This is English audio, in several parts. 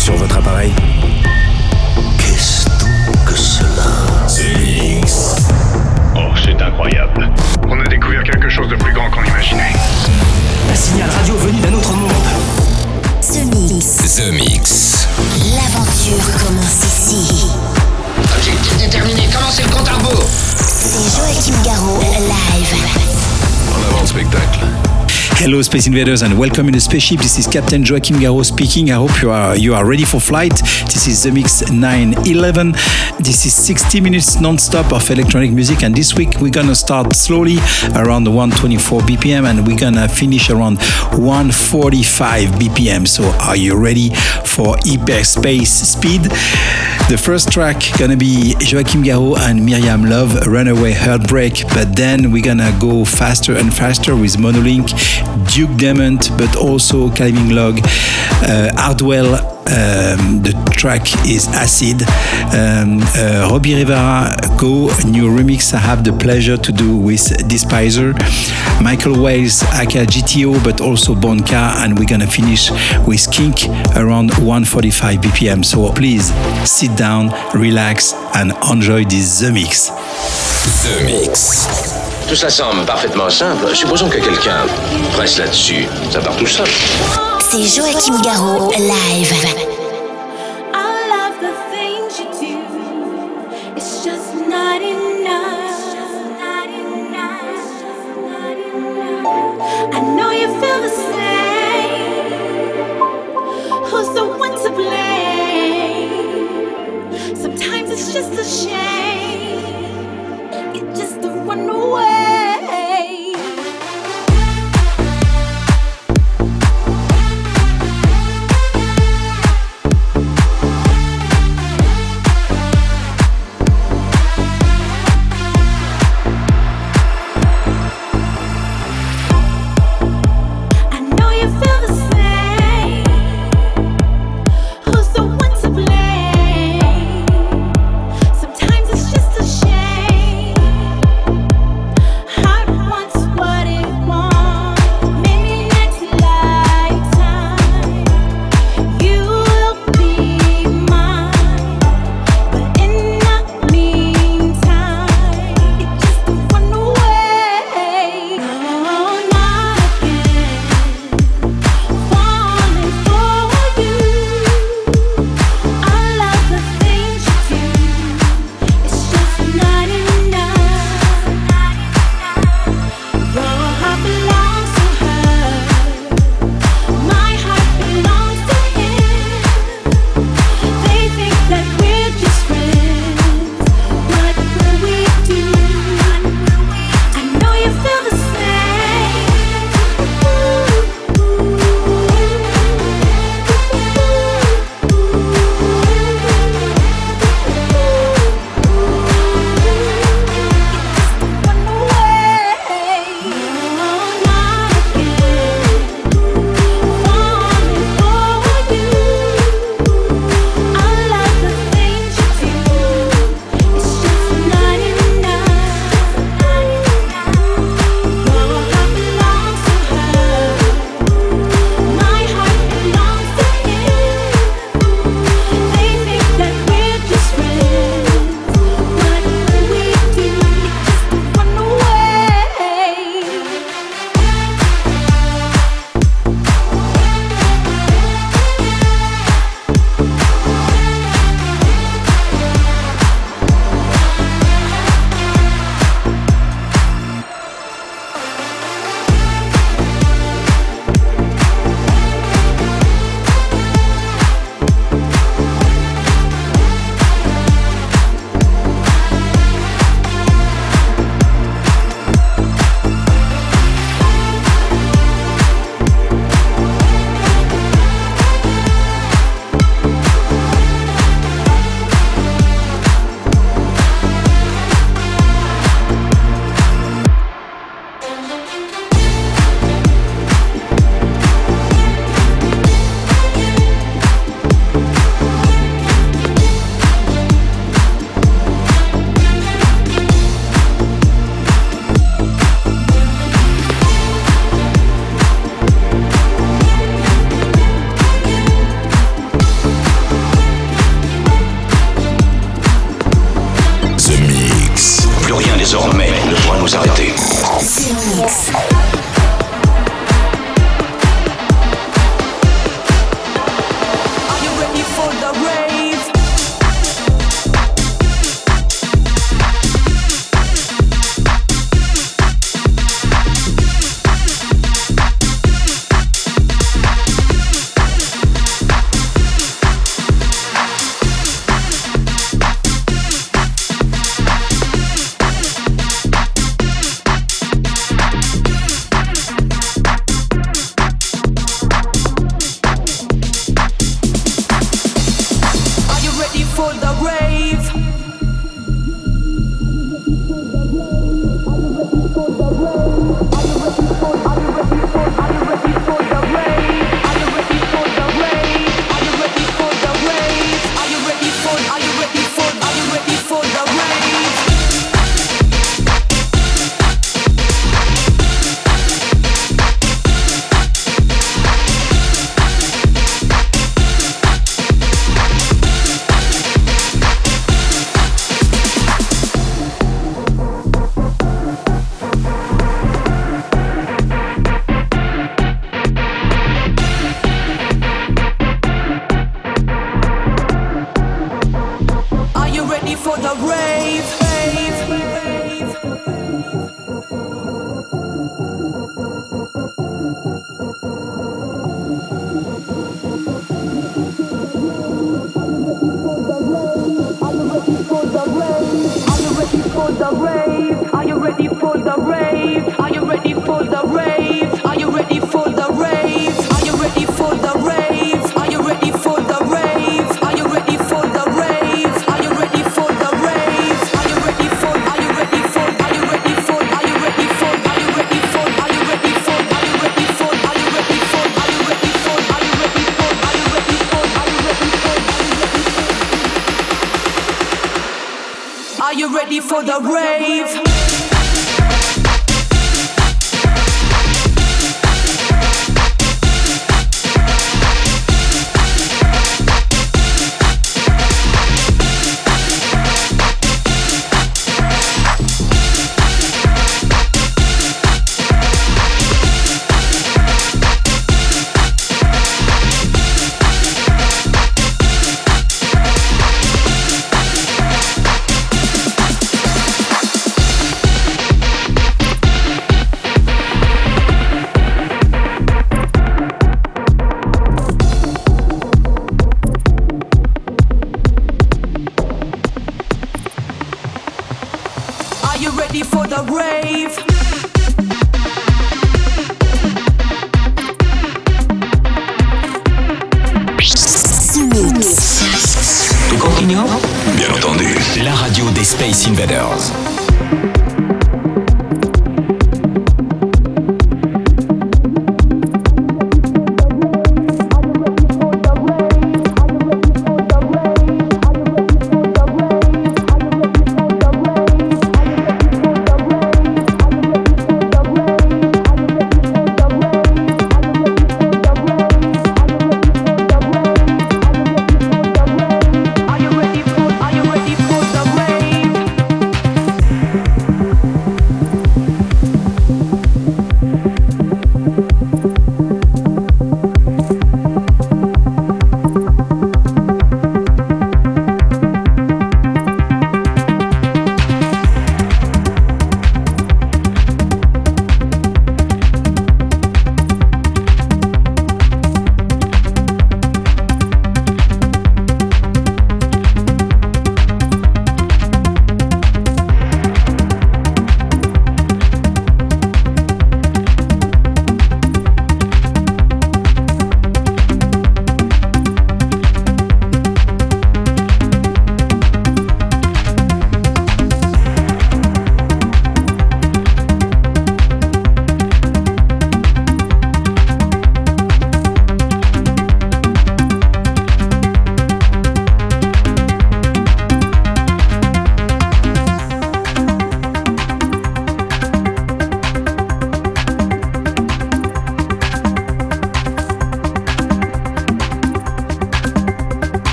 sur votre appareil. Hello, Space Invaders, and welcome in the spaceship. This is Captain Joachim Garraud speaking. I hope you are you are ready for flight. This is Zemixx 911. This is 60 minutes non-stop of electronic music, and this week we're gonna start slowly around 124 BPM, and we're gonna finish around 145 BPM. So, are you ready for hyperspace speed? The first track gonna be Joachim Garraud and Miriam Love, Runaway Heartbreak. But then we're gonna go faster and faster with Monolink, Duke Dumont, but also Calvin Logue, uh, Hardwell. Um, the track is Acid. Um, uh, Robbie Rivera Go, new remix I have the pleasure to do with Despiser, Michael Wells, aka GTO, but also Bonka, and we're gonna finish with KiNK around 145 BPM. So please sit down, relax, and enjoy this The Mix. The Mix. Tout ça semble parfaitement simple. Supposons que quelqu'un presse là-dessus. Ça part tout seul. C'est Joachim Garraud, live. I love the things you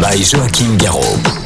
By Joachim Garraud.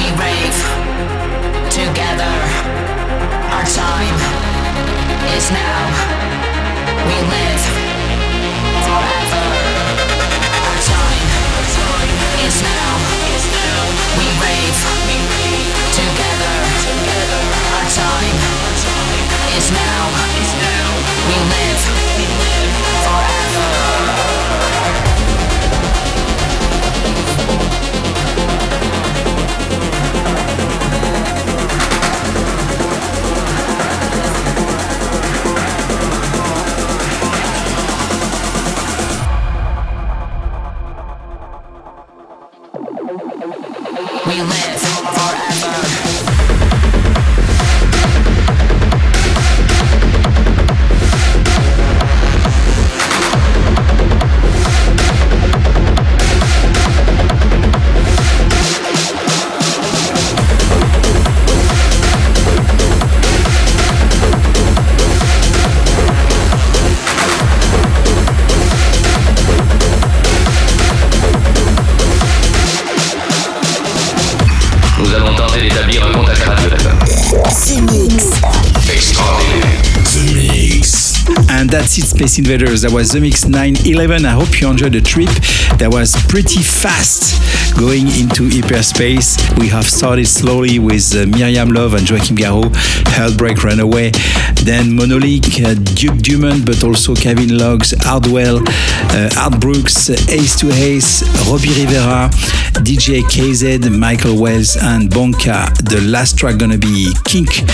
we rave together. Our time is now. We live forever. Our time is now. We rave together. Our time is now. We live. Space Invaders. That was Zemixx 911. I hope you enjoyed the trip. That was pretty fast going into hyperspace. We have started slowly with uh, Miriam Love and Joachim Garraud, Heartbreak Runaway, then Monolink, uh, Duke Dumont, but also Calvin Logues, Hardwell, uh, Ant Brooks, Ace2Ace, Robbie Rivera, DJ KZ, Michael Wells, and Bonka. The last track gonna be KiNK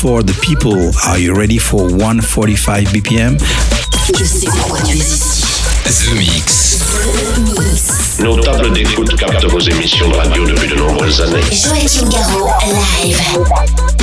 for the people. Are you ready for 145 BPM? Je sais pourquoi tu es ici. The Mix. Nos tables d'écoute captent vos émissions de radio depuis de nombreuses années. Joachim Garraud, live.